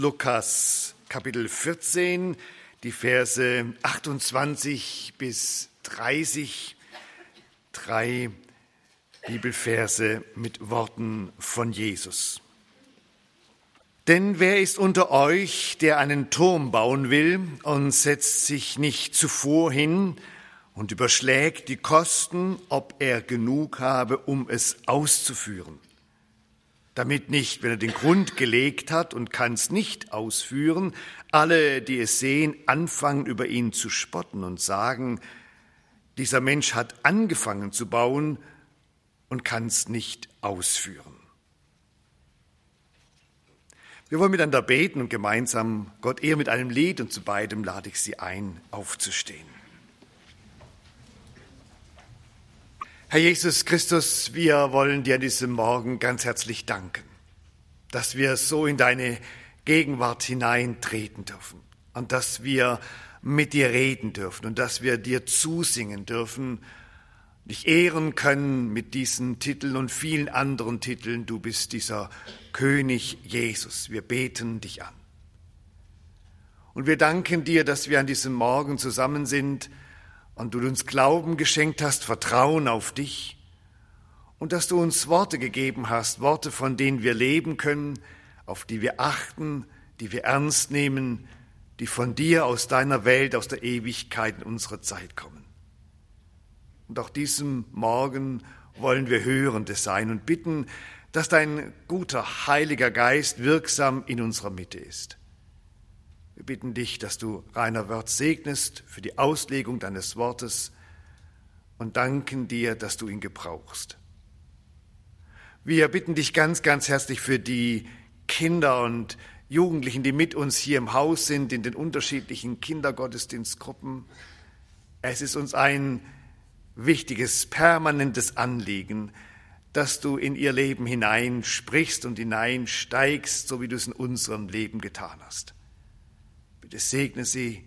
Lukas Kapitel 14, die Verse 28 bis 30, drei Bibelverse mit Worten von Jesus. Denn wer ist unter euch, der einen Turm bauen will und setzt sich nicht zuvor hin und überschlägt die Kosten, ob er genug habe, um es auszuführen? Damit nicht, wenn er den Grund gelegt hat und kann es nicht ausführen, alle, die es sehen, anfangen über ihn zu spotten und sagen, dieser Mensch hat angefangen zu bauen und kann es nicht ausführen. Wir wollen miteinander beten und gemeinsam Gott eher mit einem Lied und zu beidem lade ich Sie ein, aufzustehen. Herr Jesus Christus, wir wollen dir an diesem Morgen ganz herzlich danken, dass wir so in deine Gegenwart hineintreten dürfen und dass wir mit dir reden dürfen und dass wir dir zusingen dürfen, dich ehren können mit diesen Titeln und vielen anderen Titeln. Du bist dieser König Jesus. Wir beten dich an. Und wir danken dir, dass wir an diesem Morgen zusammen sind, und du uns Glauben geschenkt hast, Vertrauen auf dich und dass du uns Worte gegeben hast, Worte, von denen wir leben können, auf die wir achten, die wir ernst nehmen, die von dir aus deiner Welt, aus der Ewigkeit in unsere Zeit kommen. Und auch diesem Morgen wollen wir Hörende sein und bitten, dass dein guter Heiliger Geist wirksam in unserer Mitte ist. Wir bitten dich, dass du Rainer Wörth segnest für die Auslegung deines Wortes und danken dir, dass du ihn gebrauchst. Wir bitten dich ganz, ganz herzlich für die Kinder und Jugendlichen, die mit uns hier im Haus sind, in den unterschiedlichen Kindergottesdienstgruppen. Es ist uns ein wichtiges, permanentes Anliegen, dass du in ihr Leben hineinsprichst und hineinsteigst, so wie du es in unserem Leben getan hast. Bitte segne sie,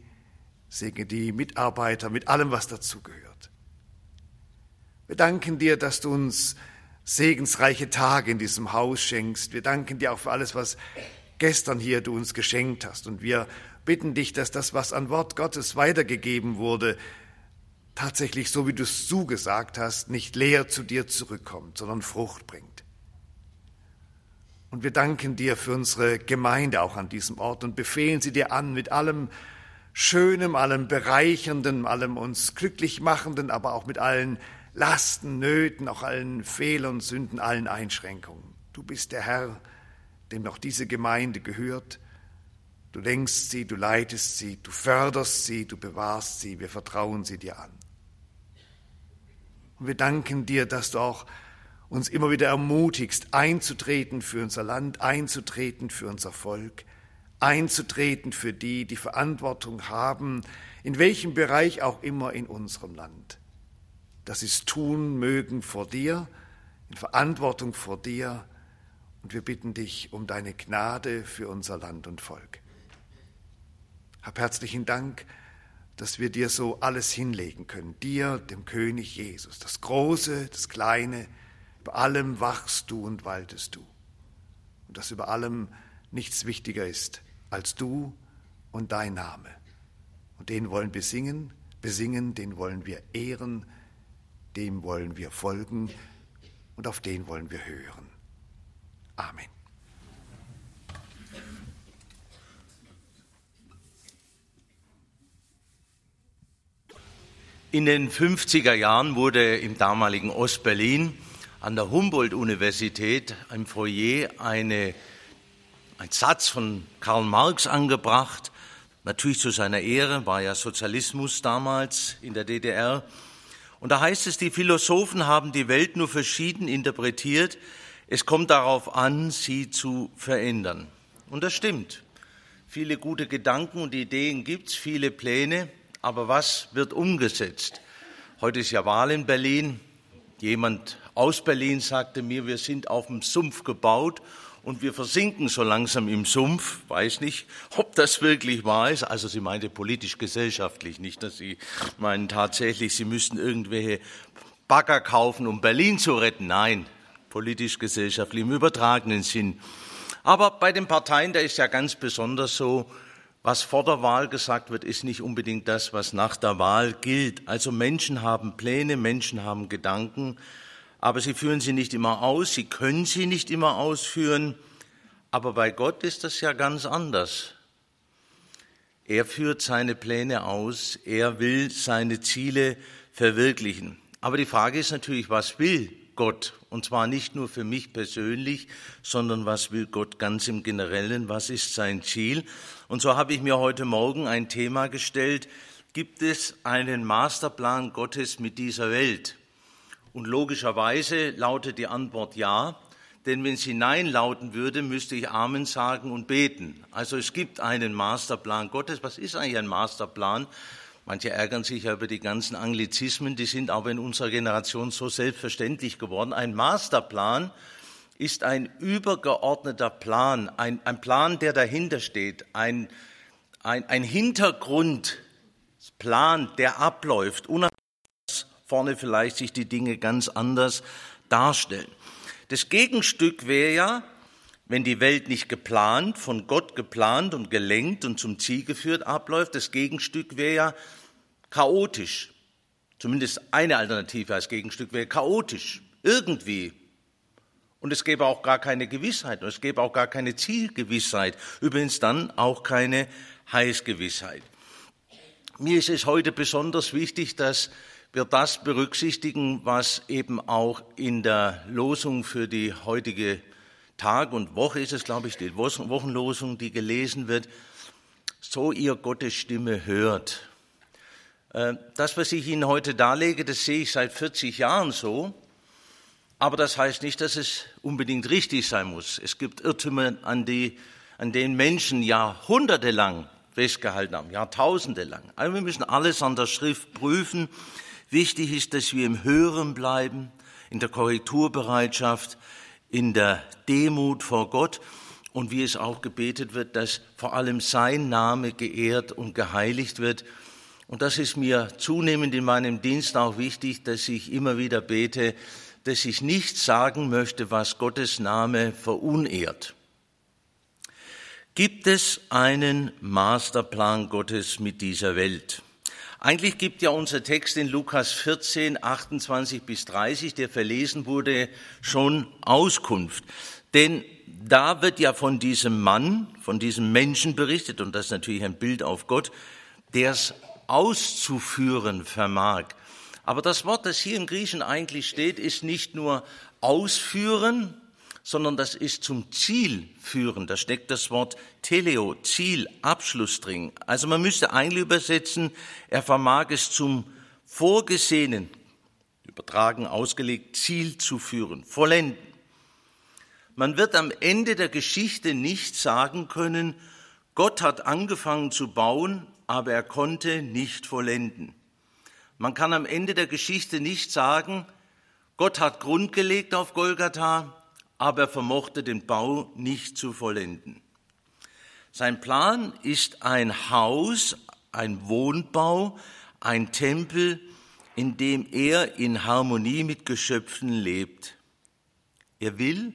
segne die Mitarbeiter mit allem, was dazugehört. Wir danken dir, dass du uns segensreiche Tage in diesem Haus schenkst. Wir danken dir auch für alles, was gestern hier du uns geschenkt hast. Und wir bitten dich, dass das, was an Wort Gottes weitergegeben wurde, tatsächlich so wie du es zugesagt hast, nicht leer zu dir zurückkommt, sondern Frucht bringt. Und wir danken dir für unsere Gemeinde auch an diesem Ort und befehlen sie dir an mit allem Schönem, allem Bereichernden, allem uns glücklich machenden, aber auch mit allen Lasten, Nöten, auch allen Fehlern, Sünden, allen Einschränkungen. Du bist der Herr, dem noch diese Gemeinde gehört. Du lenkst sie, du leitest sie, du förderst sie, du bewahrst sie, wir vertrauen sie dir an. Und wir danken dir, dass du auch uns immer wieder ermutigst, einzutreten für unser Land, einzutreten für unser Volk, einzutreten für die, die Verantwortung haben, in welchem Bereich auch immer in unserem Land. Dass sie es tun mögen vor dir, in Verantwortung vor dir, und wir bitten dich um deine Gnade für unser Land und Volk. Hab herzlichen Dank, dass wir dir so alles hinlegen können, dir, dem König Jesus, das Große, das Kleine, über allem wachst du und waltest du. Und dass über allem nichts wichtiger ist als du und dein Name. Und den wollen wir singen, besingen, den wollen wir ehren, dem wollen wir folgen und auf den wollen wir hören. Amen. In den 50er Jahren wurde im damaligen Ostberlin an der Humboldt-Universität im Foyer eine, ein Satz von Karl Marx angebracht, natürlich zu seiner Ehre, war ja Sozialismus damals in der DDR. Und da heißt es, die Philosophen haben die Welt nur verschieden interpretiert, es kommt darauf an, sie zu verändern. Und das stimmt. Viele gute Gedanken und Ideen gibt's, viele Pläne, aber was wird umgesetzt? Heute ist ja Wahl in Berlin. Jemand aus Berlin sagte mir, wir sind auf dem Sumpf gebaut und wir versinken so langsam im Sumpf. Weiß nicht, ob das wirklich wahr ist. Also sie meinte politisch-gesellschaftlich, nicht, dass sie meinen tatsächlich, sie müssten irgendwelche Bagger kaufen, um Berlin zu retten. Nein, politisch-gesellschaftlich im übertragenen Sinn. Aber bei den Parteien, da ist ja ganz besonders so, was vor der Wahl gesagt wird, ist nicht unbedingt das, was nach der Wahl gilt. Also Menschen haben Pläne, Menschen haben Gedanken, aber sie führen sie nicht immer aus, sie können sie nicht immer ausführen. Aber bei Gott ist das ja ganz anders. Er führt seine Pläne aus, er will seine Ziele verwirklichen. Aber die Frage ist natürlich, was will Gott? Und zwar nicht nur für mich persönlich, sondern was will Gott ganz im Generellen? Was ist sein Ziel? Und so habe ich mir heute Morgen ein Thema gestellt. Gibt es einen Masterplan Gottes mit dieser Welt? Und logischerweise lautet die Antwort ja. Denn wenn sie Nein lauten würde, müsste ich Amen sagen und beten. Also es gibt einen Masterplan Gottes. Was ist eigentlich ein Masterplan? Manche ärgern sich ja über die ganzen Anglizismen, die sind aber in unserer Generation so selbstverständlich geworden. Ein Masterplan ist ein übergeordneter Plan, ein, ein Plan, der dahinter steht, ein, ein, ein Hintergrundplan, der abläuft, unabhängig vorne vielleicht sich die Dinge ganz anders darstellen. Das Gegenstück wäre ja, wenn die Welt nicht geplant, von Gott geplant und gelenkt und zum Ziel geführt abläuft, das Gegenstück wäre ja chaotisch. Zumindest eine Alternative als Gegenstück wäre chaotisch, irgendwie. Und es gäbe auch gar keine Gewissheit und es gäbe auch gar keine Zielgewissheit. Übrigens dann auch keine Heißgewissheit. Mir ist es heute besonders wichtig, dass wir das berücksichtigen, was eben auch in der Losung für die heutige Tag und Woche ist es, glaube ich, die Wochenlosung, die gelesen wird, so ihr Gottes Stimme hört. Äh, das, was ich Ihnen heute darlege, das sehe ich seit 40 Jahren so. Aber das heißt nicht, dass es unbedingt richtig sein muss. Es gibt Irrtümer, an, die, an denen Menschen jahrhundertelang festgehalten haben, jahrtausende lang. Also wir müssen alles an der Schrift prüfen. Wichtig ist, dass wir im Hören bleiben, in der Korrekturbereitschaft, in der Demut vor Gott und wie es auch gebetet wird, dass vor allem sein Name geehrt und geheiligt wird. Und das ist mir zunehmend in meinem Dienst auch wichtig, dass ich immer wieder bete, dass ich nicht sagen möchte, was Gottes Name verunehrt. Gibt es einen Masterplan Gottes mit dieser Welt? Eigentlich gibt ja unser Text in Lukas 14, 28 bis 30, der verlesen wurde, schon Auskunft. Denn da wird ja von diesem Mann, von diesem Menschen berichtet, und das ist natürlich ein Bild auf Gott, der es auszuführen vermag. Aber das Wort, das hier im Griechen eigentlich steht, ist nicht nur ausführen, sondern das ist zum Ziel führen. Da steckt das Wort Teleo, Ziel, Abschluss drin. Also man müsste eigentlich übersetzen, er vermag es zum vorgesehenen, übertragen, ausgelegt, Ziel zu führen, vollenden. Man wird am Ende der Geschichte nicht sagen können, Gott hat angefangen zu bauen, aber er konnte nicht vollenden. Man kann am Ende der Geschichte nicht sagen, Gott hat Grund gelegt auf Golgatha, aber er vermochte den Bau nicht zu vollenden. Sein Plan ist ein Haus, ein Wohnbau, ein Tempel, in dem er in Harmonie mit Geschöpfen lebt. Er will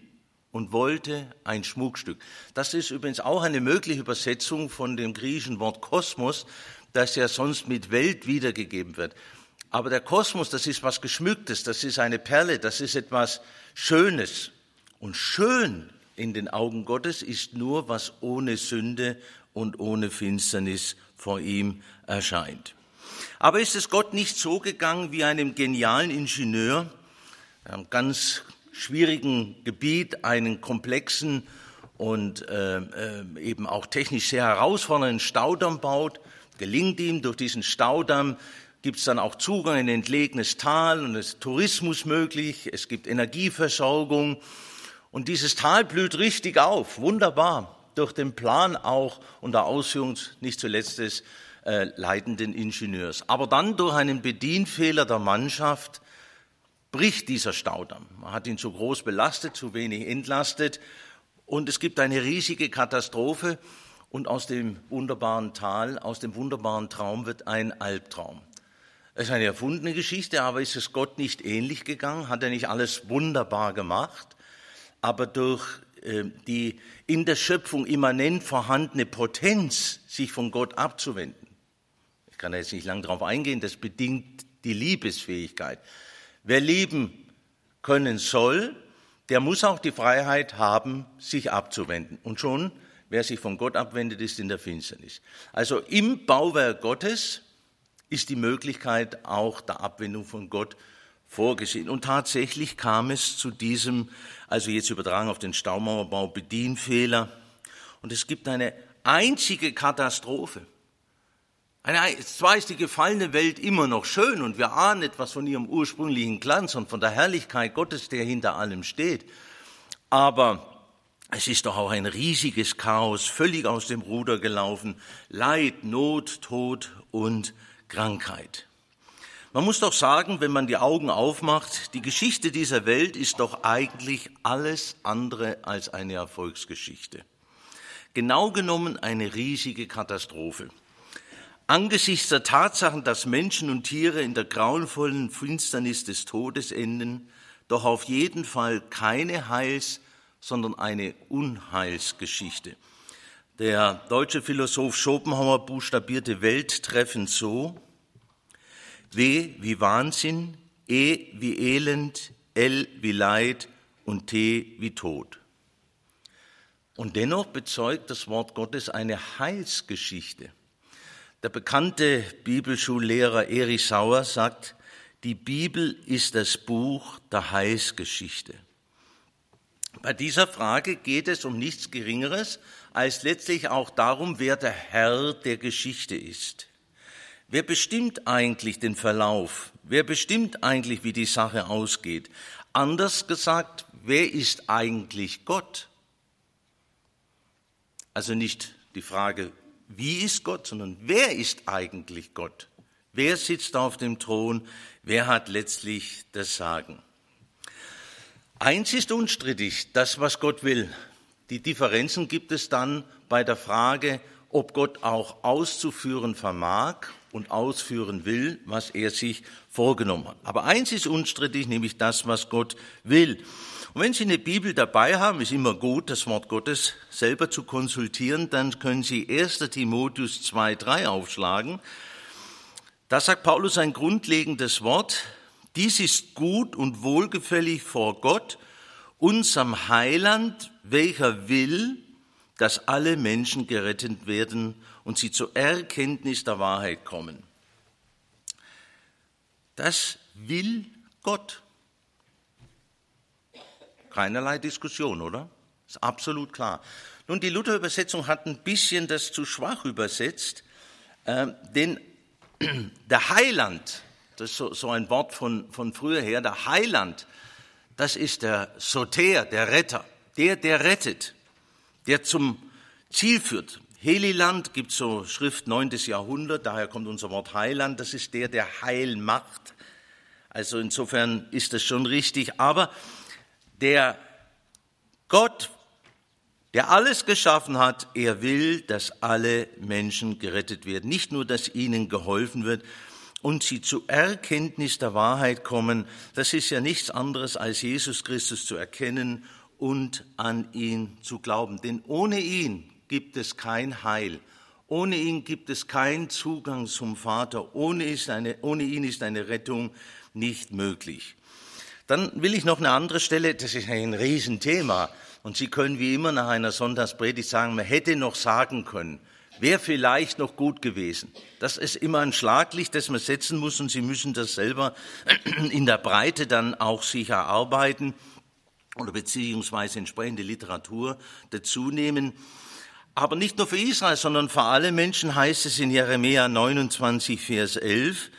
und wollte ein Schmuckstück. Das ist übrigens auch eine mögliche Übersetzung von dem griechischen Wort Kosmos, das ja sonst mit Welt wiedergegeben wird. Aber der Kosmos, das ist was Geschmücktes, das ist eine Perle, das ist etwas Schönes. Und schön in den Augen Gottes ist nur, was ohne Sünde und ohne Finsternis vor ihm erscheint. Aber ist es Gott nicht so gegangen wie einem genialen Ingenieur, einem ganz schwierigen Gebiet einen komplexen und äh, äh, eben auch technisch sehr herausfordernden Staudamm baut, gelingt ihm durch diesen Staudamm? Gibt es dann auch Zugang in ein entlegenes Tal und es ist Tourismus möglich, es gibt Energieversorgung und dieses Tal blüht richtig auf, wunderbar, durch den Plan auch unter Ausführung nicht zuletzt des äh, leitenden Ingenieurs. Aber dann durch einen Bedienfehler der Mannschaft bricht dieser Staudamm. Man hat ihn zu groß belastet, zu wenig entlastet und es gibt eine riesige Katastrophe und aus dem wunderbaren Tal, aus dem wunderbaren Traum wird ein Albtraum. Es ist eine erfundene Geschichte, aber ist es Gott nicht ähnlich gegangen? Hat er nicht alles wunderbar gemacht? Aber durch äh, die in der Schöpfung immanent vorhandene Potenz, sich von Gott abzuwenden. Ich kann jetzt nicht lang darauf eingehen, das bedingt die Liebesfähigkeit. Wer lieben können soll, der muss auch die Freiheit haben, sich abzuwenden. Und schon, wer sich von Gott abwendet, ist in der Finsternis. Also im Bauwerk Gottes ist die Möglichkeit auch der Abwendung von Gott vorgesehen. Und tatsächlich kam es zu diesem, also jetzt übertragen auf den Staumauerbau, Bedienfehler. Und es gibt eine einzige Katastrophe. Eine, zwar ist die gefallene Welt immer noch schön und wir ahnen etwas von ihrem ursprünglichen Glanz und von der Herrlichkeit Gottes, der hinter allem steht. Aber es ist doch auch ein riesiges Chaos, völlig aus dem Ruder gelaufen. Leid, Not, Tod und Krankheit. Man muss doch sagen, wenn man die Augen aufmacht, die Geschichte dieser Welt ist doch eigentlich alles andere als eine Erfolgsgeschichte. Genau genommen eine riesige Katastrophe. Angesichts der Tatsachen, dass Menschen und Tiere in der grauenvollen Finsternis des Todes enden, doch auf jeden Fall keine Heils, sondern eine Unheilsgeschichte. Der deutsche Philosoph Schopenhauer buchstabierte Welt treffend so, W wie Wahnsinn, E wie Elend, L wie Leid und T wie Tod. Und dennoch bezeugt das Wort Gottes eine Heilsgeschichte. Der bekannte Bibelschullehrer Erich Sauer sagt, die Bibel ist das Buch der Heilsgeschichte. Bei dieser Frage geht es um nichts Geringeres als letztlich auch darum, wer der Herr der Geschichte ist. Wer bestimmt eigentlich den Verlauf? Wer bestimmt eigentlich, wie die Sache ausgeht? Anders gesagt, wer ist eigentlich Gott? Also nicht die Frage, wie ist Gott, sondern wer ist eigentlich Gott? Wer sitzt auf dem Thron? Wer hat letztlich das Sagen? Eins ist unstrittig, das, was Gott will. Die Differenzen gibt es dann bei der Frage, ob Gott auch auszuführen vermag und ausführen will, was er sich vorgenommen hat. Aber eins ist unstrittig, nämlich das, was Gott will. Und wenn Sie eine Bibel dabei haben, ist immer gut, das Wort Gottes selber zu konsultieren, dann können Sie 1. Timotheus 2.3 aufschlagen. Da sagt Paulus ein grundlegendes Wort. Dies ist gut und wohlgefällig vor Gott, unserem Heiland, welcher will, dass alle Menschen gerettet werden und sie zur Erkenntnis der Wahrheit kommen. Das will Gott. Keinerlei Diskussion, oder? Ist absolut klar. Nun, die Luther-Übersetzung hat ein bisschen das zu schwach übersetzt, äh, denn der Heiland, das ist so, so ein Wort von, von früher her, der Heiland, das ist der Soter, der Retter, der, der rettet, der zum Ziel führt. Heliland gibt so Schrift 9. Jahrhundert, daher kommt unser Wort Heiland, das ist der, der Heil macht. Also insofern ist das schon richtig. Aber der Gott, der alles geschaffen hat, er will, dass alle Menschen gerettet werden. Nicht nur, dass ihnen geholfen wird und sie zu Erkenntnis der Wahrheit kommen. Das ist ja nichts anderes als Jesus Christus zu erkennen und an ihn zu glauben. Denn ohne ihn gibt es kein Heil. Ohne ihn gibt es keinen Zugang zum Vater. Ohne, eine, ohne ihn ist eine Rettung nicht möglich. Dann will ich noch eine andere Stelle, das ist ein Riesenthema. Und Sie können wie immer nach einer Sonntagspredigt sagen, man hätte noch sagen können, wäre vielleicht noch gut gewesen. Das ist immer ein Schlaglicht, das man setzen muss und Sie müssen das selber in der Breite dann auch sich erarbeiten oder beziehungsweise entsprechende Literatur dazu nehmen. Aber nicht nur für Israel, sondern für alle Menschen heißt es in Jeremia 29, Vers 11,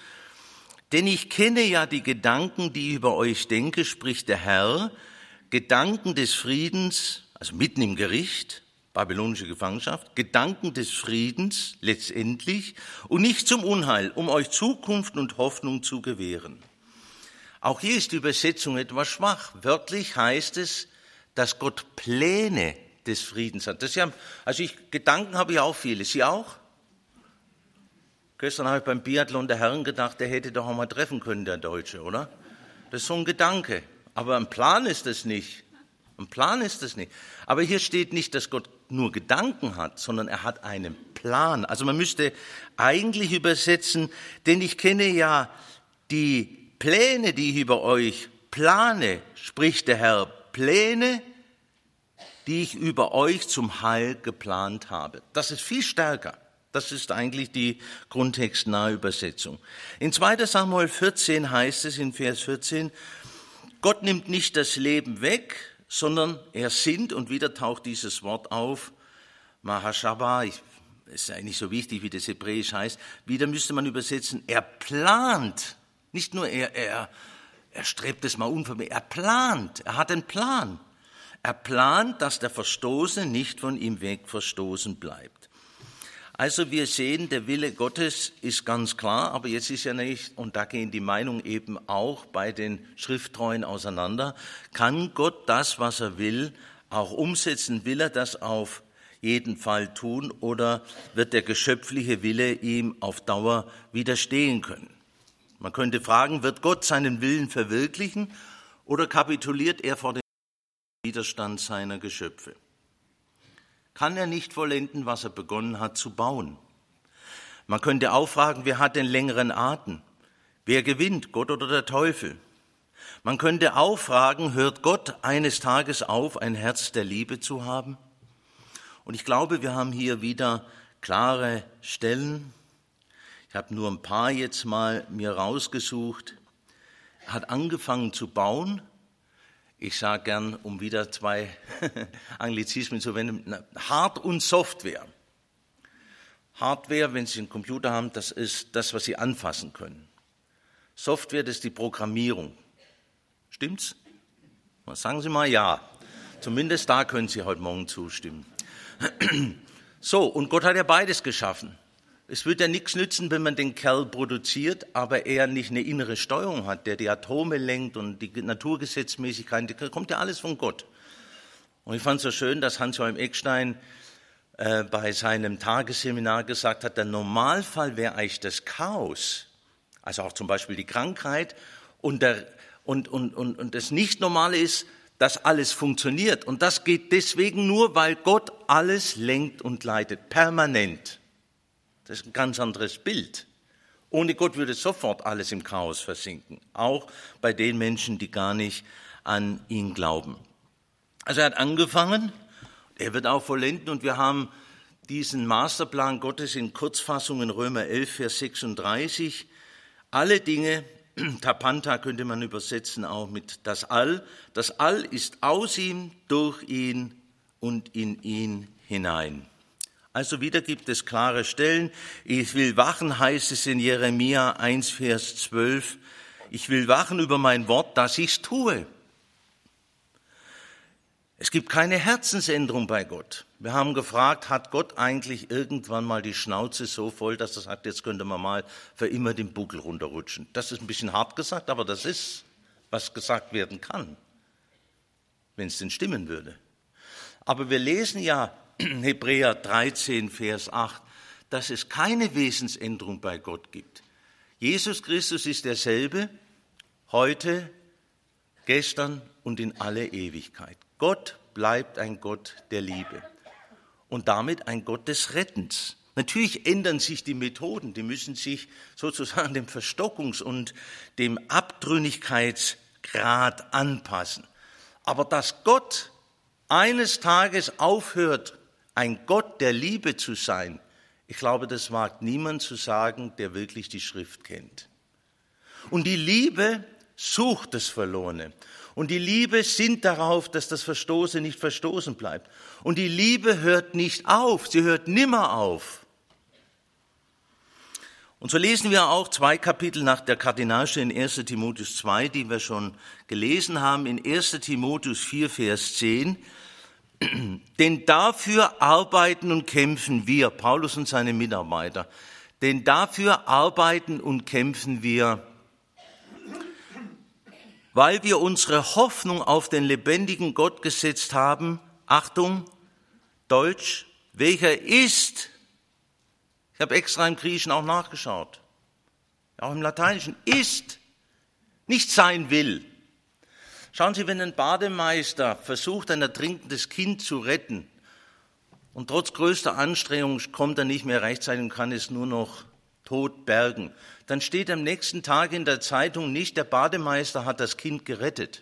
denn ich kenne ja die Gedanken, die ich über euch denke, spricht der Herr, Gedanken des Friedens, also mitten im Gericht, babylonische Gefangenschaft, Gedanken des Friedens letztendlich und nicht zum Unheil, um euch Zukunft und Hoffnung zu gewähren. Auch hier ist die Übersetzung etwas schwach. Wörtlich heißt es, dass Gott Pläne des Friedens hat. Das ja, also ich, Gedanken habe ich auch viele. Sie auch? Gestern habe ich beim Biathlon der Herren gedacht, der hätte doch auch mal treffen können, der Deutsche, oder? Das ist so ein Gedanke. Aber ein Plan ist es nicht. Ein Plan ist es nicht. Aber hier steht nicht, dass Gott nur Gedanken hat, sondern er hat einen Plan. Also man müsste eigentlich übersetzen, denn ich kenne ja die Pläne, die ich über euch plane, spricht der Herr, Pläne, die ich über euch zum Heil geplant habe. Das ist viel stärker. Das ist eigentlich die grundtextnahe Übersetzung. In 2 Samuel 14 heißt es in Vers 14, Gott nimmt nicht das Leben weg, sondern er sinnt, und wieder taucht dieses Wort auf, Mahashaba, ich, ist eigentlich so wichtig, wie das Hebräisch heißt, wieder müsste man übersetzen, er plant, nicht nur er, er, er strebt es mal unvermittelt, er plant, er hat einen Plan. Er plant, dass der Verstoßene nicht von ihm weg verstoßen bleibt. Also wir sehen, der Wille Gottes ist ganz klar, aber jetzt ist ja nicht, und da gehen die Meinungen eben auch bei den Schrifttreuen auseinander, kann Gott das, was er will, auch umsetzen? Will er das auf jeden Fall tun oder wird der geschöpfliche Wille ihm auf Dauer widerstehen können? Man könnte fragen, wird Gott seinen Willen verwirklichen oder kapituliert er vor dem Widerstand seiner Geschöpfe? kann er nicht vollenden, was er begonnen hat zu bauen. Man könnte auch fragen, wer hat den längeren Atem? Wer gewinnt, Gott oder der Teufel? Man könnte auch fragen, hört Gott eines Tages auf, ein Herz der Liebe zu haben? Und ich glaube, wir haben hier wieder klare Stellen. Ich habe nur ein paar jetzt mal mir rausgesucht. Er hat angefangen zu bauen, ich sage gern, um wieder zwei Anglizismen zu wenden, Hard- und Software. Hardware, wenn Sie einen Computer haben, das ist das, was Sie anfassen können. Software, das ist die Programmierung. Stimmt's? Sagen Sie mal ja. Zumindest da können Sie heute Morgen zustimmen. So, und Gott hat ja beides geschaffen. Es wird ja nichts nützen, wenn man den Kerl produziert, aber er nicht eine innere Steuerung hat, der die Atome lenkt und die Naturgesetzmäßigkeiten, das kommt ja alles von Gott. Und ich fand es so schön, dass Hans-Joachim Eckstein äh, bei seinem Tagesseminar gesagt hat, der Normalfall wäre eigentlich das Chaos, also auch zum Beispiel die Krankheit und, der, und, und, und, und das Nicht-Normale ist, dass alles funktioniert. Und das geht deswegen nur, weil Gott alles lenkt und leitet, permanent. Das ist ein ganz anderes Bild. Ohne Gott würde sofort alles im Chaos versinken, auch bei den Menschen, die gar nicht an ihn glauben. Also er hat angefangen, er wird auch vollenden und wir haben diesen Masterplan Gottes in Kurzfassung in Römer 11, Vers 36. Alle Dinge, Tapanta könnte man übersetzen auch mit das All. Das All ist aus ihm, durch ihn und in ihn hinein. Also wieder gibt es klare Stellen. Ich will wachen, heißt es in Jeremia 1, Vers 12. Ich will wachen über mein Wort, dass ich's tue. Es gibt keine Herzensänderung bei Gott. Wir haben gefragt, hat Gott eigentlich irgendwann mal die Schnauze so voll, dass er sagt, jetzt könnte man mal für immer den Buckel runterrutschen. Das ist ein bisschen hart gesagt, aber das ist, was gesagt werden kann, wenn es denn stimmen würde. Aber wir lesen ja Hebräer 13, Vers 8, dass es keine Wesensänderung bei Gott gibt. Jesus Christus ist derselbe, heute, gestern und in alle Ewigkeit. Gott bleibt ein Gott der Liebe und damit ein Gott des Rettens. Natürlich ändern sich die Methoden, die müssen sich sozusagen dem Verstockungs- und dem Abtrünnigkeitsgrad anpassen. Aber dass Gott eines Tages aufhört, ein Gott der Liebe zu sein, ich glaube, das wagt niemand zu sagen, der wirklich die Schrift kennt. Und die Liebe sucht das Verlorene. Und die Liebe sinnt darauf, dass das Verstoßene nicht verstoßen bleibt. Und die Liebe hört nicht auf, sie hört nimmer auf. Und so lesen wir auch zwei Kapitel nach der Kardinalstelle in 1 Timotheus 2, die wir schon gelesen haben, in 1 Timotheus 4, Vers 10. Denn dafür arbeiten und kämpfen wir, Paulus und seine Mitarbeiter, denn dafür arbeiten und kämpfen wir, weil wir unsere Hoffnung auf den lebendigen Gott gesetzt haben. Achtung, Deutsch, welcher ist, ich habe extra im Griechischen auch nachgeschaut, auch im Lateinischen, ist, nicht sein will. Schauen Sie, wenn ein Bademeister versucht, ein ertrinkendes Kind zu retten und trotz größter Anstrengung kommt er nicht mehr rechtzeitig und kann es nur noch tot bergen, dann steht am nächsten Tag in der Zeitung nicht, der Bademeister hat das Kind gerettet,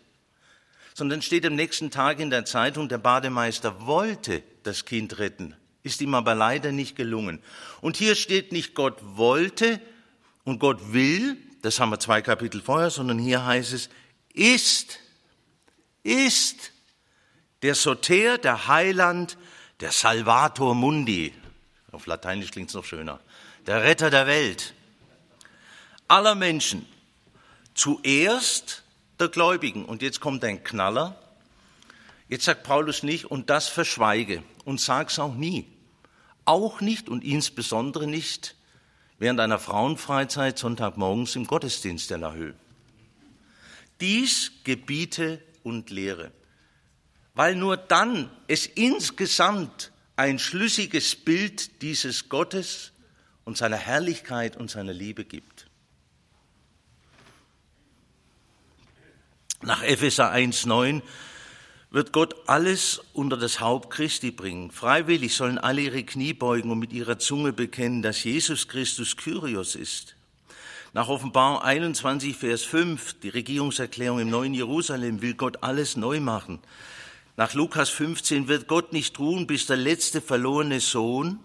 sondern steht am nächsten Tag in der Zeitung, der Bademeister wollte das Kind retten, ist ihm aber leider nicht gelungen. Und hier steht nicht, Gott wollte und Gott will, das haben wir zwei Kapitel vorher, sondern hier heißt es, ist, ist der Soter, der Heiland, der Salvator Mundi. Auf Lateinisch klingt es noch schöner. Der Retter der Welt aller Menschen. Zuerst der Gläubigen. Und jetzt kommt ein Knaller. Jetzt sagt Paulus nicht, und das verschweige und sag's auch nie. Auch nicht und insbesondere nicht während einer Frauenfreizeit Sonntagmorgens im Gottesdienst der Lahö. Dies gebiete und lehre, weil nur dann es insgesamt ein schlüssiges Bild dieses Gottes und seiner Herrlichkeit und seiner Liebe gibt. Nach Epheser 1,9 wird Gott alles unter das Haupt Christi bringen. Freiwillig sollen alle ihre Knie beugen und mit ihrer Zunge bekennen, dass Jesus Christus Kyrios ist. Nach Offenbarung 21, Vers 5, die Regierungserklärung im neuen Jerusalem, will Gott alles neu machen. Nach Lukas 15 wird Gott nicht ruhen, bis der letzte verlorene Sohn,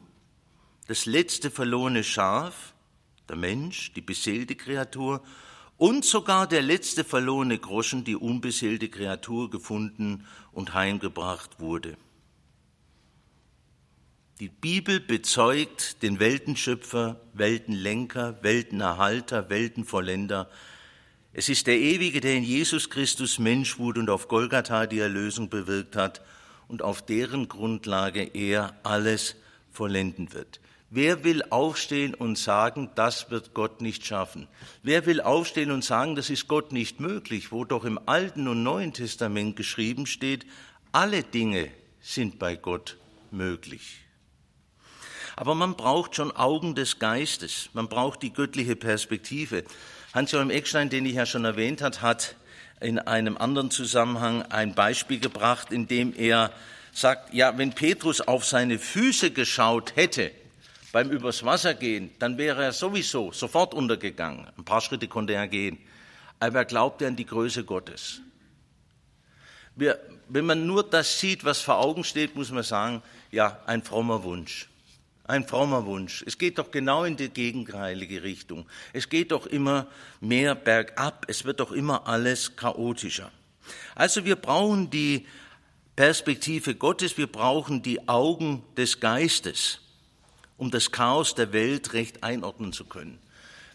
das letzte verlorene Schaf, der Mensch, die beseelte Kreatur und sogar der letzte verlorene Groschen, die unbeseelte Kreatur, gefunden und heimgebracht wurde. Die Bibel bezeugt den Weltenschöpfer, Weltenlenker, Weltenerhalter, Weltenvollender. Es ist der Ewige, der in Jesus Christus Mensch wurde und auf Golgatha die Erlösung bewirkt hat und auf deren Grundlage er alles vollenden wird. Wer will aufstehen und sagen, das wird Gott nicht schaffen? Wer will aufstehen und sagen, das ist Gott nicht möglich, wo doch im Alten und Neuen Testament geschrieben steht, alle Dinge sind bei Gott möglich. Aber man braucht schon Augen des Geistes, man braucht die göttliche Perspektive. Hans-Joachim Eckstein, den ich ja schon erwähnt habe, hat in einem anderen Zusammenhang ein Beispiel gebracht, in dem er sagt, ja, wenn Petrus auf seine Füße geschaut hätte, beim übers Wasser gehen, dann wäre er sowieso sofort untergegangen. Ein paar Schritte konnte er gehen. Aber er glaubte an die Größe Gottes. Wir, wenn man nur das sieht, was vor Augen steht, muss man sagen, ja, ein frommer Wunsch. Ein frommer Wunsch. Es geht doch genau in die gegenteilige Richtung. Es geht doch immer mehr bergab. Es wird doch immer alles chaotischer. Also wir brauchen die Perspektive Gottes, wir brauchen die Augen des Geistes um das Chaos der Welt recht einordnen zu können.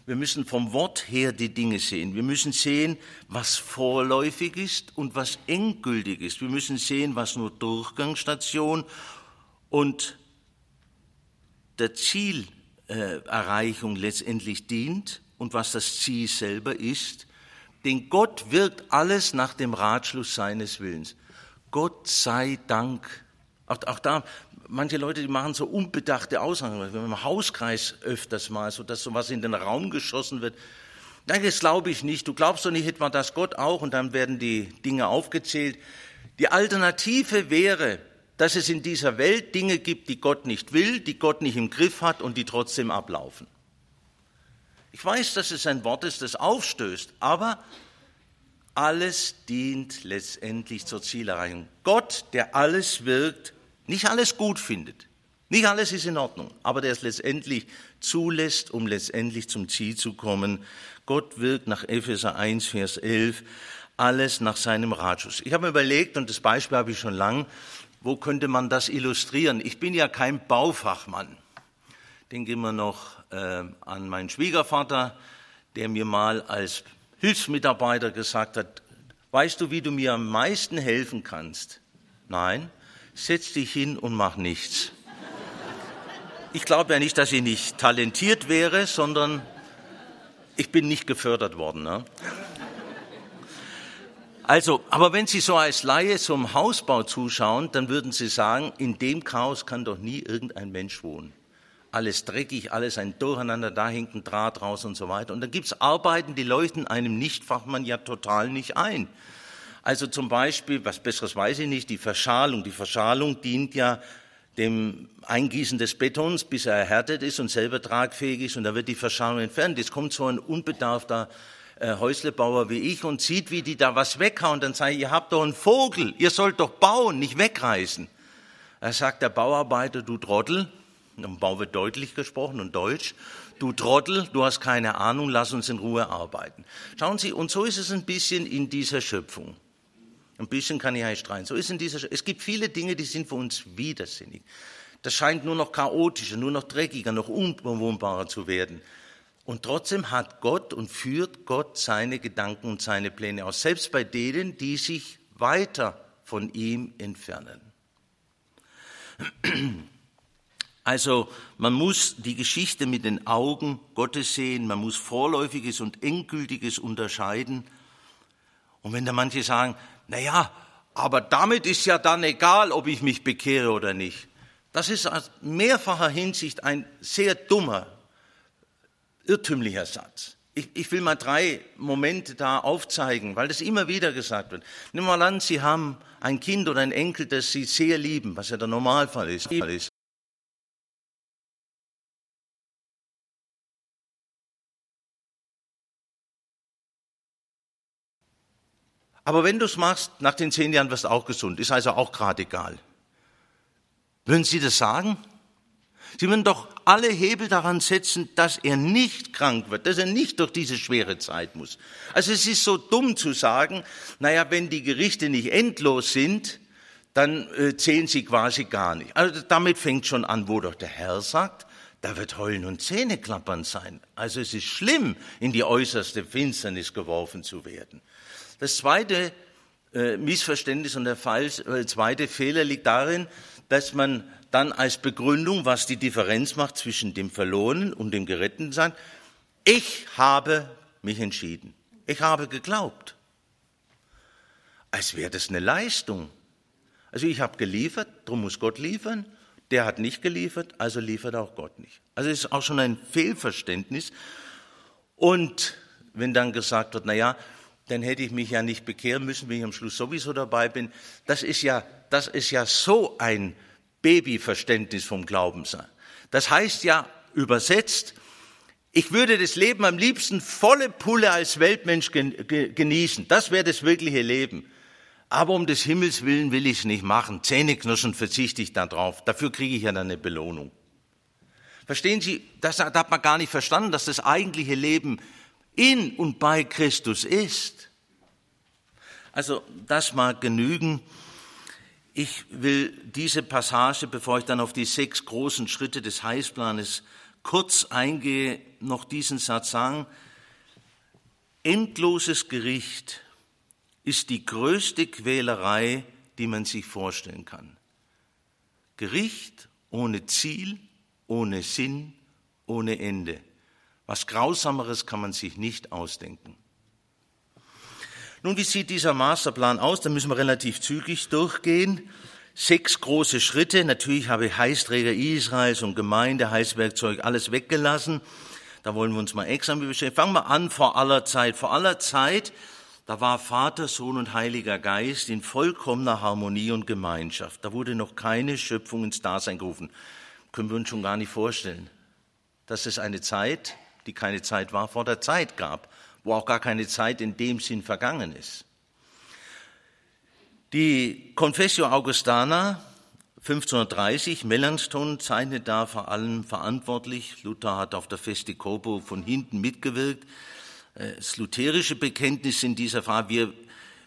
Wir müssen vom Wort her die Dinge sehen. Wir müssen sehen, was vorläufig ist und was endgültig ist. Wir müssen sehen, was nur Durchgangsstation und der Zielerreichung letztendlich dient und was das Ziel selber ist. Denn Gott wirkt alles nach dem Ratschluss seines Willens. Gott sei Dank. Auch, auch da manche Leute, die machen so unbedachte Aussagen, wenn man im Hauskreis öfters mal, so dass sowas in den Raum geschossen wird. Nein, das glaube ich nicht. Du glaubst doch nicht etwa, dass Gott auch, und dann werden die Dinge aufgezählt. Die Alternative wäre, dass es in dieser Welt Dinge gibt, die Gott nicht will, die Gott nicht im Griff hat und die trotzdem ablaufen. Ich weiß, dass es ein Wort ist, das aufstößt, aber alles dient letztendlich zur Zielerreichung. Gott, der alles wirkt, nicht alles gut findet, nicht alles ist in Ordnung, aber der es letztendlich zulässt, um letztendlich zum Ziel zu kommen. Gott wirkt nach Epheser 1, Vers 11 alles nach seinem Ratschuss. Ich habe mir überlegt, und das Beispiel habe ich schon lang, wo könnte man das illustrieren? Ich bin ja kein Baufachmann. Denke immer noch äh, an meinen Schwiegervater, der mir mal als Hilfsmitarbeiter gesagt hat, weißt du, wie du mir am meisten helfen kannst? Nein, setz dich hin und mach nichts. Ich glaube ja nicht, dass ich nicht talentiert wäre, sondern ich bin nicht gefördert worden. Ne? Also, aber wenn Sie so als Laie zum Hausbau zuschauen, dann würden Sie sagen, in dem Chaos kann doch nie irgendein Mensch wohnen. Alles dreckig, alles ein Durcheinander, da hängt ein Draht raus und so weiter. Und dann gibt's Arbeiten, die leuchten einem Nichtfachmann ja total nicht ein. Also zum Beispiel, was Besseres weiß ich nicht, die Verschalung. Die Verschalung dient ja dem Eingießen des Betons, bis er erhärtet ist und selber tragfähig ist und da wird die Verschalung entfernt. Jetzt kommt so ein unbedarfter äh, Häuslebauer wie ich und sieht, wie die da was weghauen. Dann sage ich, ihr habt doch einen Vogel, ihr sollt doch bauen, nicht wegreißen. Er sagt der Bauarbeiter, du Trottel, im Bau wird deutlich gesprochen und deutsch, du Trottel, du hast keine Ahnung, lass uns in Ruhe arbeiten. Schauen Sie, und so ist es ein bisschen in dieser Schöpfung. Ein bisschen kann ich eigentlich streiten. So ist in dieser, es gibt viele Dinge, die sind für uns widersinnig. Das scheint nur noch chaotischer, nur noch dreckiger, noch unbewohnbarer zu werden. Und trotzdem hat Gott und führt Gott seine Gedanken und seine Pläne aus, selbst bei denen, die sich weiter von ihm entfernen. Also man muss die Geschichte mit den Augen Gottes sehen, man muss Vorläufiges und Endgültiges unterscheiden. Und wenn da manche sagen, na ja, aber damit ist ja dann egal, ob ich mich bekehre oder nicht. Das ist aus mehrfacher Hinsicht ein sehr dummer, irrtümlicher Satz. Ich, ich, will mal drei Momente da aufzeigen, weil das immer wieder gesagt wird. Nehmen wir mal an, Sie haben ein Kind oder ein Enkel, das Sie sehr lieben, was ja der Normalfall ist. Aber wenn du es machst, nach den zehn Jahren wirst du auch gesund. Ist also auch gerade egal. Würden Sie das sagen? Sie würden doch alle Hebel daran setzen, dass er nicht krank wird, dass er nicht durch diese schwere Zeit muss. Also es ist so dumm zu sagen, naja, wenn die Gerichte nicht endlos sind, dann äh, zählen sie quasi gar nicht. Also damit fängt schon an, wo doch der Herr sagt, da wird Heulen und Zähneklappern sein. Also es ist schlimm, in die äußerste Finsternis geworfen zu werden. Das zweite äh, Missverständnis und der Fall, äh, zweite Fehler liegt darin, dass man dann als Begründung, was die Differenz macht zwischen dem Verlorenen und dem Geretteten sagt, ich habe mich entschieden. Ich habe geglaubt. Als wäre das eine Leistung. Also ich habe geliefert, darum muss Gott liefern. Der hat nicht geliefert, also liefert auch Gott nicht. Also es ist auch schon ein Fehlverständnis. Und wenn dann gesagt wird, na ja, dann hätte ich mich ja nicht bekehren müssen, wenn ich am Schluss sowieso dabei bin. Das ist ja, das ist ja so ein Babyverständnis vom Glauben sein. Das heißt ja übersetzt, ich würde das Leben am liebsten volle Pulle als Weltmensch genießen. Das wäre das wirkliche Leben. Aber um des Himmels willen will ich es nicht machen. Zähneknirschen verzichte ich darauf. Dafür kriege ich ja dann eine Belohnung. Verstehen Sie, das hat man gar nicht verstanden, dass das eigentliche Leben in und bei Christus ist. Also das mag genügen. Ich will diese Passage, bevor ich dann auf die sechs großen Schritte des Heilsplanes kurz eingehe, noch diesen Satz sagen. Endloses Gericht ist die größte Quälerei, die man sich vorstellen kann. Gericht ohne Ziel, ohne Sinn, ohne Ende. Was Grausameres kann man sich nicht ausdenken. Nun, wie sieht dieser Masterplan aus? Da müssen wir relativ zügig durchgehen. Sechs große Schritte. Natürlich habe ich Heißträger Israels und Gemeinde, Heißwerkzeug, alles weggelassen. Da wollen wir uns mal extra beschäftigen. Fangen wir an vor aller Zeit. Vor aller Zeit, da war Vater, Sohn und Heiliger Geist in vollkommener Harmonie und Gemeinschaft. Da wurde noch keine Schöpfung ins Dasein gerufen. Können wir uns schon gar nicht vorstellen. Das ist eine Zeit, die keine Zeit war, vor der Zeit gab, wo auch gar keine Zeit in dem Sinn vergangen ist. Die Confessio Augustana 1530, Melanchthon zeichnet da vor allem verantwortlich. Luther hat auf der Feste Coburg von hinten mitgewirkt. Das lutherische Bekenntnis in dieser Frage, wir,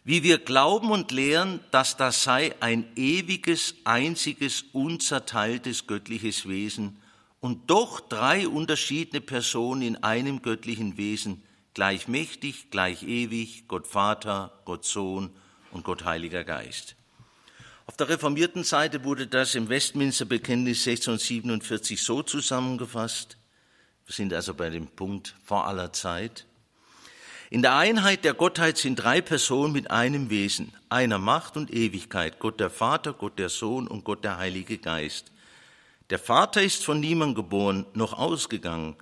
wie wir glauben und lehren, dass das sei ein ewiges, einziges, unzerteiltes göttliches Wesen, und doch drei unterschiedene Personen in einem göttlichen Wesen, gleich mächtig, gleich ewig, Gott Vater, Gott Sohn und Gott Heiliger Geist. Auf der reformierten Seite wurde das im Westminster Bekenntnis 1647 so zusammengefasst. Wir sind also bei dem Punkt vor aller Zeit. In der Einheit der Gottheit sind drei Personen mit einem Wesen, einer Macht und Ewigkeit, Gott der Vater, Gott der Sohn und Gott der Heilige Geist. Der Vater ist von niemand geboren, noch ausgegangen.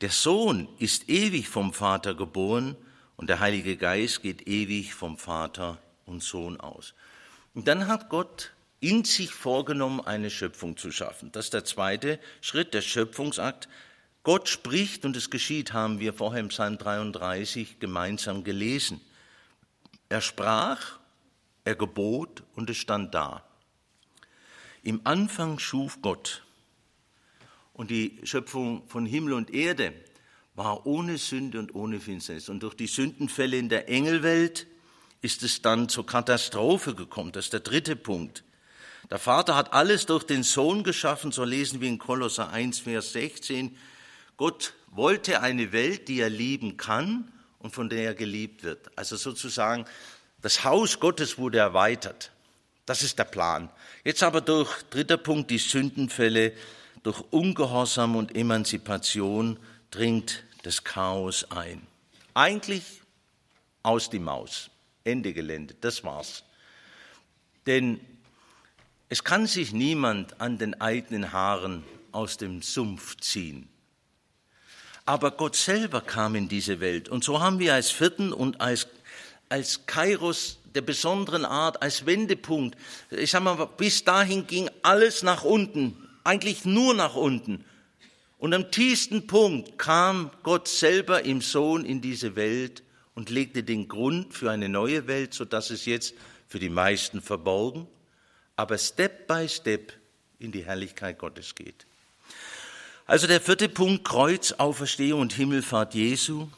Der Sohn ist ewig vom Vater geboren und der Heilige Geist geht ewig vom Vater und Sohn aus. Und dann hat Gott in sich vorgenommen, eine Schöpfung zu schaffen. Das ist der zweite Schritt, der Schöpfungsakt. Gott spricht und es geschieht, haben wir vorher im Psalm 33 gemeinsam gelesen. Er sprach, er gebot und es stand da. Im Anfang schuf Gott und die Schöpfung von Himmel und Erde war ohne Sünde und ohne Finsternis. Und durch die Sündenfälle in der Engelwelt ist es dann zur Katastrophe gekommen. Das ist der dritte Punkt. Der Vater hat alles durch den Sohn geschaffen, so lesen wir in Kolosser 1, Vers 16. Gott wollte eine Welt, die er lieben kann und von der er geliebt wird. Also sozusagen, das Haus Gottes wurde erweitert. Das ist der Plan. Jetzt aber durch, dritter Punkt, die Sündenfälle, durch Ungehorsam und Emanzipation dringt das Chaos ein. Eigentlich aus die Maus. Ende Gelände. Das war's. Denn es kann sich niemand an den eigenen Haaren aus dem Sumpf ziehen. Aber Gott selber kam in diese Welt. Und so haben wir als vierten und als, als Kairos der besonderen Art, als Wendepunkt, ich sag mal, bis dahin ging alles nach unten, eigentlich nur nach unten. Und am tiefsten Punkt kam Gott selber im Sohn in diese Welt und legte den Grund für eine neue Welt, sodass es jetzt für die meisten verborgen, aber Step by Step in die Herrlichkeit Gottes geht. Also der vierte Punkt, Kreuz, Auferstehung und Himmelfahrt Jesu.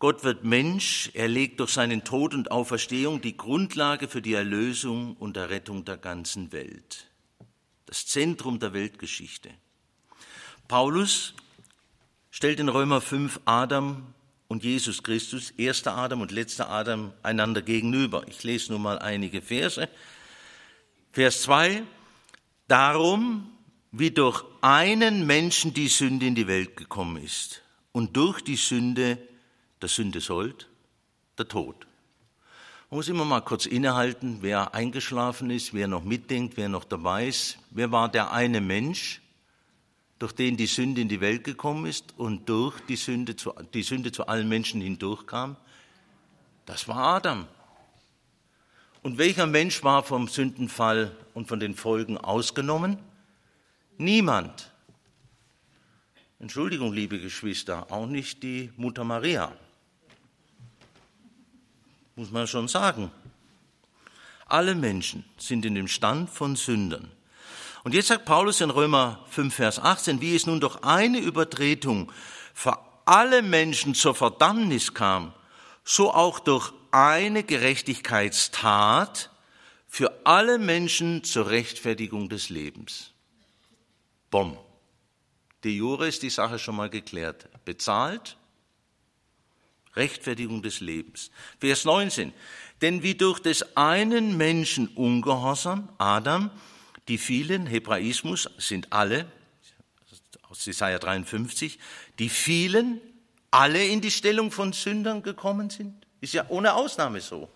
Gott wird Mensch, er legt durch seinen Tod und Auferstehung die Grundlage für die Erlösung und Errettung der ganzen Welt. Das Zentrum der Weltgeschichte. Paulus stellt in Römer 5 Adam und Jesus Christus, erster Adam und letzter Adam, einander gegenüber. Ich lese nur mal einige Verse. Vers 2. Darum, wie durch einen Menschen die Sünde in die Welt gekommen ist und durch die Sünde der Sünde sollt, der Tod. Man muss immer mal kurz innehalten, wer eingeschlafen ist, wer noch mitdenkt, wer noch dabei ist. Wer war der eine Mensch, durch den die Sünde in die Welt gekommen ist und durch die Sünde zu, die Sünde zu allen Menschen hindurchkam? Das war Adam. Und welcher Mensch war vom Sündenfall und von den Folgen ausgenommen? Niemand. Entschuldigung, liebe Geschwister, auch nicht die Mutter Maria. Muss man schon sagen. Alle Menschen sind in dem Stand von Sündern. Und jetzt sagt Paulus in Römer 5, Vers 18, wie es nun durch eine Übertretung für alle Menschen zur Verdammnis kam, so auch durch eine Gerechtigkeitstat für alle Menschen zur Rechtfertigung des Lebens. Bom. De jure ist die Sache schon mal geklärt. Bezahlt, Rechtfertigung des Lebens. Vers 19. Denn wie durch des einen Menschen Ungehorsam, Adam, die vielen, Hebraismus sind alle, aus Jesaja 53, die vielen alle in die Stellung von Sündern gekommen sind. Ist ja ohne Ausnahme so.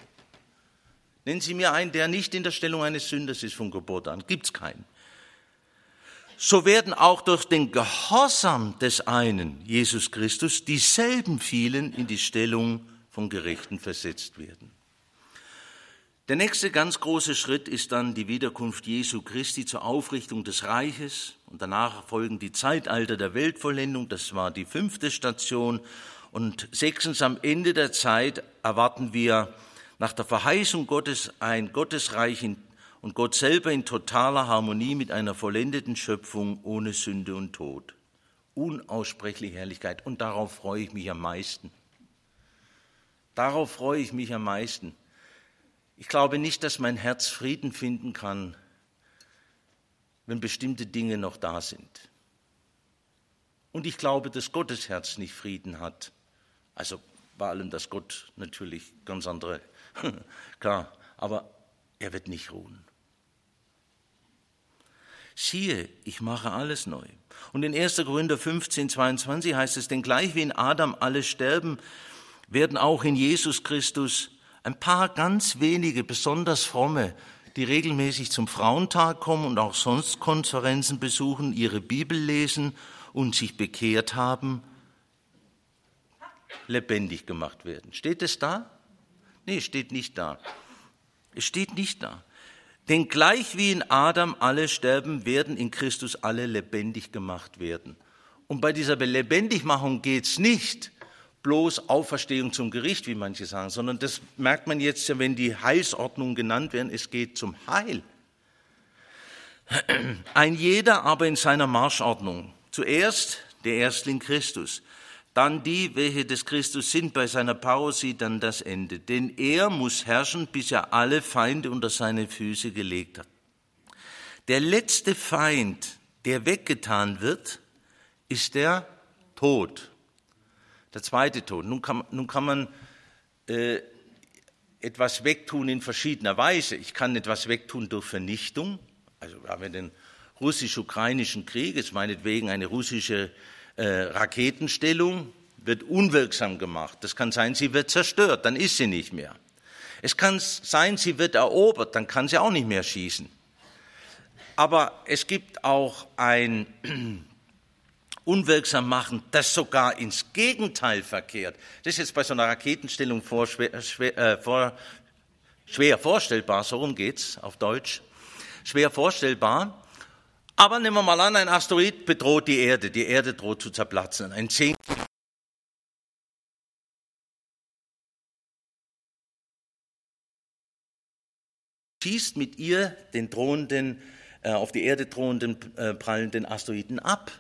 Nennen Sie mir einen, der nicht in der Stellung eines Sünders ist von Geburt an. Gibt's keinen. So werden auch durch den Gehorsam des einen, Jesus Christus, dieselben vielen in die Stellung von Gerechten versetzt werden. Der nächste ganz große Schritt ist dann die Wiederkunft Jesu Christi zur Aufrichtung des Reiches und danach folgen die Zeitalter der Weltvollendung, das war die fünfte Station und sechstens am Ende der Zeit erwarten wir nach der Verheißung Gottes ein Gottesreich in, und Gott selber in totaler Harmonie mit einer vollendeten Schöpfung ohne Sünde und Tod. Unaussprechliche Herrlichkeit und darauf freue ich mich am meisten. Darauf freue ich mich am meisten. Ich glaube nicht, dass mein Herz Frieden finden kann, wenn bestimmte Dinge noch da sind. Und ich glaube, dass Gottes Herz nicht Frieden hat, also bei allem, dass Gott natürlich ganz andere, klar, aber er wird nicht ruhen. Siehe, ich mache alles neu. Und in 1. Korinther 15, 22 heißt es, denn gleich wie in Adam alle sterben, werden auch in Jesus Christus ein paar ganz wenige, besonders fromme, die regelmäßig zum Frauentag kommen und auch sonst Konferenzen besuchen, ihre Bibel lesen und sich bekehrt haben, lebendig gemacht werden. Steht es da? Nee, steht nicht da. Es steht nicht da. Denn gleich wie in Adam alle sterben, werden in Christus alle lebendig gemacht werden. Und bei dieser Lebendigmachung geht's nicht bloß Auferstehung zum Gericht, wie manche sagen, sondern das merkt man jetzt ja, wenn die Heilsordnungen genannt werden, es geht zum Heil. Ein jeder aber in seiner Marschordnung. Zuerst der Erstling Christus, dann die, welche des Christus sind bei seiner Parousie, dann das Ende. Denn er muss herrschen, bis er alle Feinde unter seine Füße gelegt hat. Der letzte Feind, der weggetan wird, ist der Tod. Der zweite Tod. Nun kann, nun kann man äh, etwas wegtun in verschiedener Weise. Ich kann etwas wegtun durch Vernichtung. Also wir haben den russisch-ukrainischen Krieg, ist meinetwegen eine russische äh, Raketenstellung, wird unwirksam gemacht. Das kann sein, sie wird zerstört, dann ist sie nicht mehr. Es kann sein, sie wird erobert, dann kann sie auch nicht mehr schießen. Aber es gibt auch ein unwirksam machen, das sogar ins Gegenteil verkehrt. Das ist jetzt bei so einer Raketenstellung vor, schwer, schwer, äh, vor, schwer vorstellbar, so rum geht's auf Deutsch, schwer vorstellbar. Aber nehmen wir mal an, ein Asteroid bedroht die Erde, die Erde droht zu zerplatzen. Ein 10 schießt mit ihr den drohenden, äh, auf die Erde drohenden, äh, prallenden Asteroiden ab.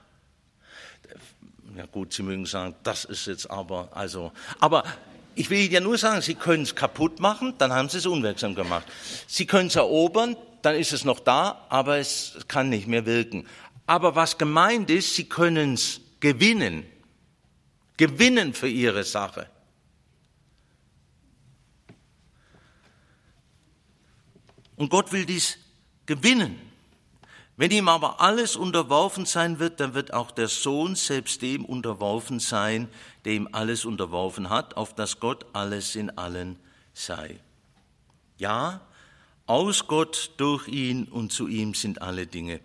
Ja gut, Sie mögen sagen, das ist jetzt aber, also, aber ich will Ihnen ja nur sagen, Sie können es kaputt machen, dann haben Sie es unwirksam gemacht. Sie können es erobern, dann ist es noch da, aber es kann nicht mehr wirken. Aber was gemeint ist, Sie können es gewinnen. Gewinnen für Ihre Sache. Und Gott will dies gewinnen. Wenn ihm aber alles unterworfen sein wird, dann wird auch der Sohn selbst dem unterworfen sein, der ihm alles unterworfen hat, auf dass Gott alles in allen sei. Ja, aus Gott, durch ihn und zu ihm sind alle Dinge.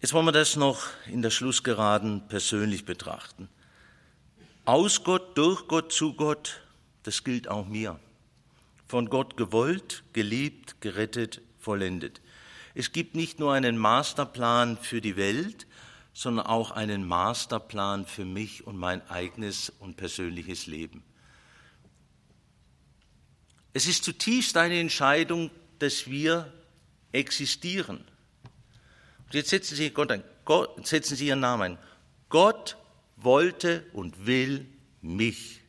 Jetzt wollen wir das noch in der Schlussgeraden persönlich betrachten. Aus Gott, durch Gott, zu Gott, das gilt auch mir. Von Gott gewollt, geliebt, gerettet, vollendet. Es gibt nicht nur einen Masterplan für die Welt, sondern auch einen Masterplan für mich und mein eigenes und persönliches Leben. Es ist zutiefst eine Entscheidung, dass wir existieren. Und jetzt setzen Sie, Gott ein, Gott, setzen Sie Ihren Namen ein. Gott wollte und will mich.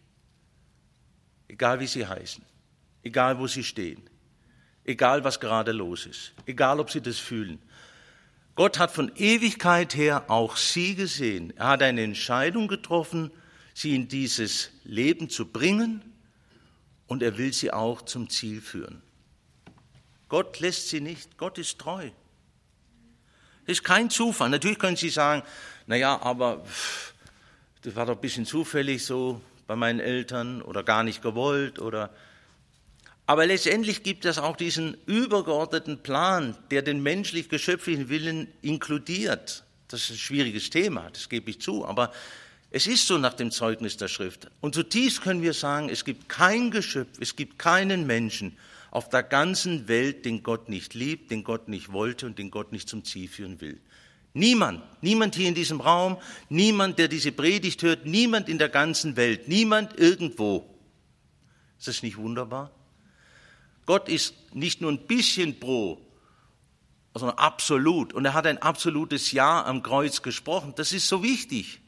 Egal wie Sie heißen, egal wo Sie stehen, egal was gerade los ist, egal ob sie das fühlen. Gott hat von Ewigkeit her auch sie gesehen. Er hat eine Entscheidung getroffen, sie in dieses Leben zu bringen und er will sie auch zum Ziel führen. Gott lässt sie nicht, Gott ist treu. Das ist kein Zufall. Natürlich können Sie sagen, na ja, aber das war doch ein bisschen zufällig so bei meinen Eltern oder gar nicht gewollt oder aber letztendlich gibt es auch diesen übergeordneten Plan, der den menschlich-geschöpflichen Willen inkludiert. Das ist ein schwieriges Thema, das gebe ich zu, aber es ist so nach dem Zeugnis der Schrift. Und zutiefst können wir sagen, es gibt kein Geschöpf, es gibt keinen Menschen auf der ganzen Welt, den Gott nicht liebt, den Gott nicht wollte und den Gott nicht zum Ziel führen will. Niemand, niemand hier in diesem Raum, niemand, der diese Predigt hört, niemand in der ganzen Welt, niemand irgendwo. Ist das nicht wunderbar? Gott ist nicht nur ein bisschen pro, sondern absolut. Und er hat ein absolutes Ja am Kreuz gesprochen. Das ist so wichtig.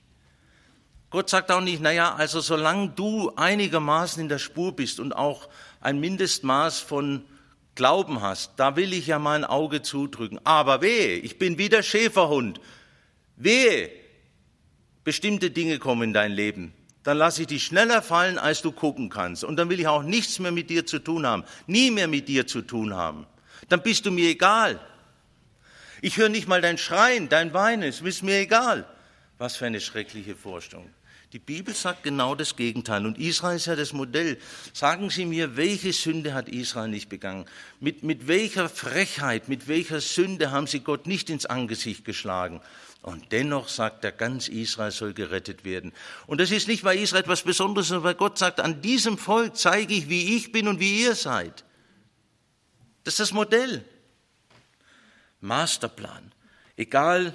Gott sagt auch nicht, naja, also solange du einigermaßen in der Spur bist und auch ein Mindestmaß von Glauben hast, da will ich ja mein Auge zudrücken. Aber wehe, ich bin wie der Schäferhund. Wehe, bestimmte Dinge kommen in dein Leben dann lasse ich dich schneller fallen, als du gucken kannst. Und dann will ich auch nichts mehr mit dir zu tun haben, nie mehr mit dir zu tun haben. Dann bist du mir egal. Ich höre nicht mal dein Schreien, dein Weinen, es ist mir egal. Was für eine schreckliche Vorstellung. Die Bibel sagt genau das Gegenteil. Und Israel ist ja das Modell. Sagen Sie mir, welche Sünde hat Israel nicht begangen? Mit, mit welcher Frechheit, mit welcher Sünde haben sie Gott nicht ins Angesicht geschlagen? Und dennoch sagt er, ganz Israel soll gerettet werden. Und das ist nicht, weil Israel etwas Besonderes ist, sondern weil Gott sagt, an diesem Volk zeige ich, wie ich bin und wie ihr seid. Das ist das Modell. Masterplan. Egal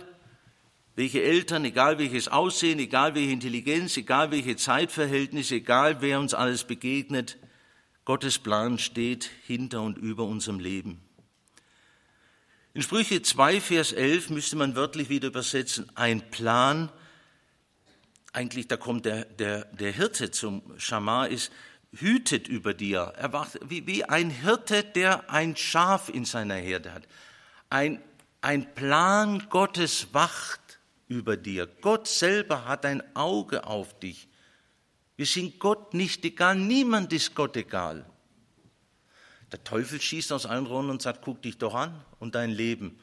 welche Eltern, egal welches Aussehen, egal welche Intelligenz, egal welche Zeitverhältnisse, egal wer uns alles begegnet, Gottes Plan steht hinter und über unserem Leben. In Sprüche 2, Vers 11 müsste man wörtlich wieder übersetzen, ein Plan, eigentlich da kommt der, der, der Hirte zum Schamar, ist, hütet über dir. Er wacht wie, wie ein Hirte, der ein Schaf in seiner Herde hat. Ein, ein Plan Gottes wacht über dir. Gott selber hat ein Auge auf dich. Wir sind Gott nicht egal, niemand ist Gott egal. Der Teufel schießt aus allen Rohren und sagt, guck dich doch an und dein Leben.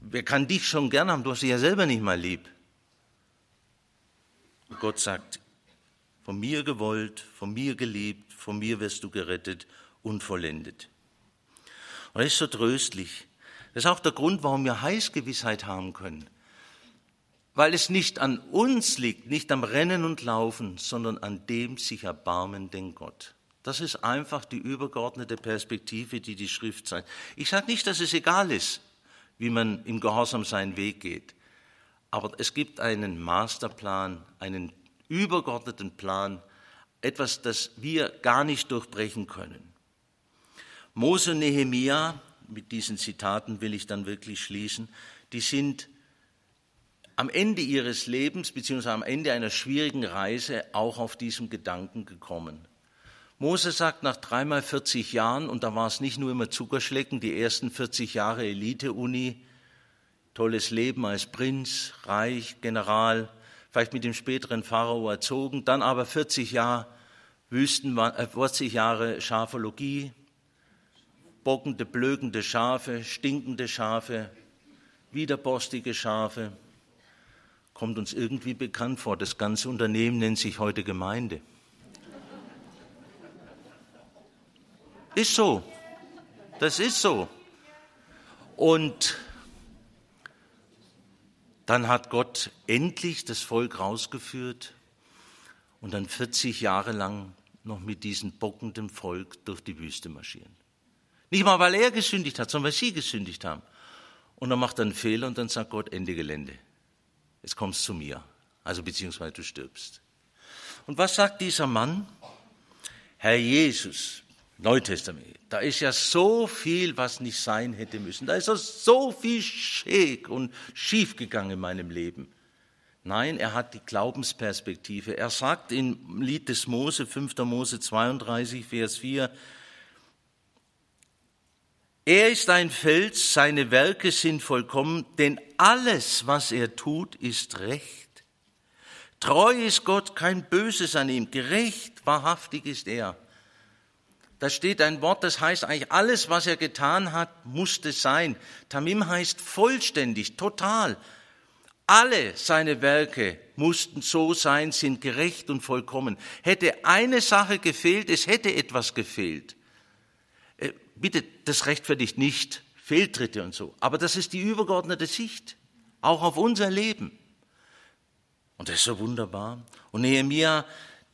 Wer kann dich schon gern haben? Du hast dich ja selber nicht mal lieb. Und Gott sagt, von mir gewollt, von mir geliebt, von mir wirst du gerettet und vollendet. Und das ist so tröstlich. Das ist auch der Grund, warum wir Heißgewissheit haben können. Weil es nicht an uns liegt, nicht am Rennen und Laufen, sondern an dem sich erbarmenden Gott. Das ist einfach die übergeordnete Perspektive, die die Schrift zeigt. Ich sage nicht, dass es egal ist, wie man im Gehorsam seinen Weg geht. Aber es gibt einen Masterplan, einen übergeordneten Plan, etwas, das wir gar nicht durchbrechen können. Mose und Nehemia mit diesen Zitaten will ich dann wirklich schließen, die sind am Ende ihres Lebens beziehungsweise am Ende einer schwierigen Reise auch auf diesem Gedanken gekommen. Mose sagt nach dreimal 40 Jahren, und da war es nicht nur immer Zuckerschlecken, die ersten 40 Jahre Elite-Uni, tolles Leben als Prinz, Reich, General, vielleicht mit dem späteren Pharao erzogen, dann aber 40 Jahre Wüsten, 40 äh, Jahre Schafologie, bockende, blökende Schafe, stinkende Schafe, widerborstige Schafe. Kommt uns irgendwie bekannt vor. Das ganze Unternehmen nennt sich heute Gemeinde. Ist so. Das ist so. Und dann hat Gott endlich das Volk rausgeführt und dann 40 Jahre lang noch mit diesem bockenden Volk durch die Wüste marschieren. Nicht mal, weil er gesündigt hat, sondern weil sie gesündigt haben. Und dann macht er einen Fehler und dann sagt Gott, Ende Gelände. Jetzt kommst du zu mir. Also beziehungsweise du stirbst. Und was sagt dieser Mann? Herr Jesus, Neutestament, da ist ja so viel, was nicht sein hätte müssen. Da ist so viel schräg und schief gegangen in meinem Leben. Nein, er hat die Glaubensperspektive. Er sagt im Lied des Mose, 5. Mose 32, Vers 4, er ist ein Fels, seine Werke sind vollkommen, denn alles, was er tut, ist recht. Treu ist Gott, kein Böses an ihm, gerecht, wahrhaftig ist er. Da steht ein Wort, das heißt eigentlich, alles, was er getan hat, musste sein. Tamim heißt vollständig, total. Alle seine Werke mussten so sein, sind gerecht und vollkommen. Hätte eine Sache gefehlt, es hätte etwas gefehlt bitte, das rechtfertigt nicht Fehltritte und so, aber das ist die übergeordnete Sicht, auch auf unser Leben. Und das ist so wunderbar. Und Nehemiah,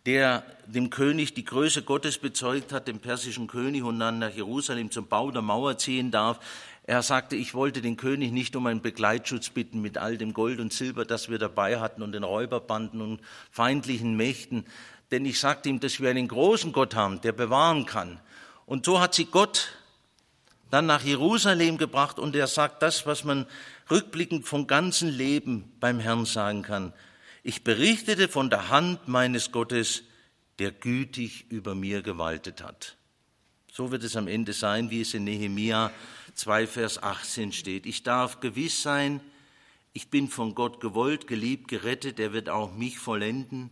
der dem König die Größe Gottes bezeugt hat, dem persischen König, und dann nach Jerusalem zum Bau der Mauer ziehen darf, er sagte, ich wollte den König nicht um einen Begleitschutz bitten mit all dem Gold und Silber, das wir dabei hatten und den Räuberbanden und feindlichen Mächten, denn ich sagte ihm, dass wir einen großen Gott haben, der bewahren kann. Und so hat sie Gott dann nach Jerusalem gebracht und er sagt das, was man rückblickend vom ganzen Leben beim Herrn sagen kann. Ich berichtete von der Hand meines Gottes, der gütig über mir gewaltet hat. So wird es am Ende sein, wie es in Nehemia 2, Vers 18 steht. Ich darf gewiss sein, ich bin von Gott gewollt, geliebt, gerettet, er wird auch mich vollenden.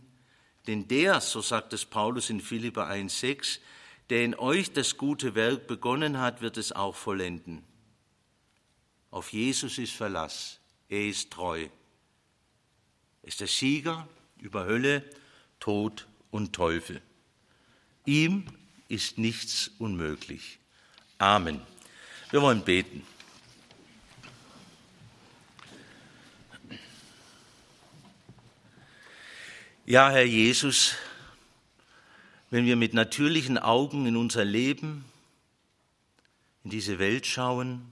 Denn der, so sagt es Paulus in Philippa 1, 6, der in euch das gute Werk begonnen hat, wird es auch vollenden. Auf Jesus ist Verlass. Er ist treu. Ist der Sieger über Hölle, Tod und Teufel. Ihm ist nichts unmöglich. Amen. Wir wollen beten. Ja, Herr Jesus, wenn wir mit natürlichen Augen in unser Leben, in diese Welt schauen,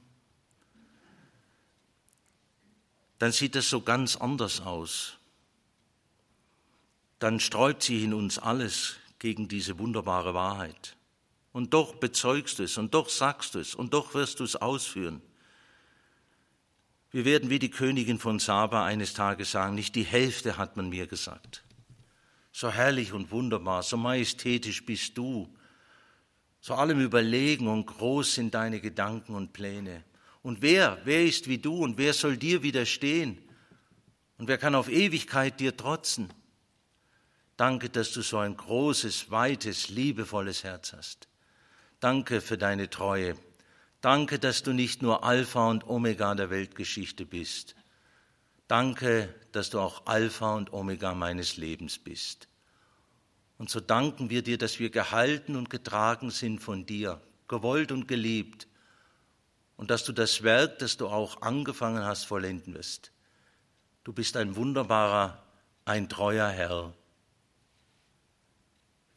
dann sieht es so ganz anders aus. Dann sträubt sich in uns alles gegen diese wunderbare Wahrheit. Und doch bezeugst du es und doch sagst du es und doch wirst du es ausführen. Wir werden wie die Königin von Saba eines Tages sagen, nicht die Hälfte hat man mir gesagt. So herrlich und wunderbar, so majestätisch bist du, so allem überlegen und groß sind deine Gedanken und Pläne. Und wer, wer ist wie du und wer soll dir widerstehen? Und wer kann auf Ewigkeit dir trotzen? Danke, dass du so ein großes, weites, liebevolles Herz hast. Danke für deine Treue. Danke, dass du nicht nur Alpha und Omega der Weltgeschichte bist. Danke, dass du auch Alpha und Omega meines Lebens bist. Und so danken wir dir, dass wir gehalten und getragen sind von dir, gewollt und geliebt und dass du das Werk, das du auch angefangen hast, vollenden wirst. Du bist ein wunderbarer, ein treuer Herr.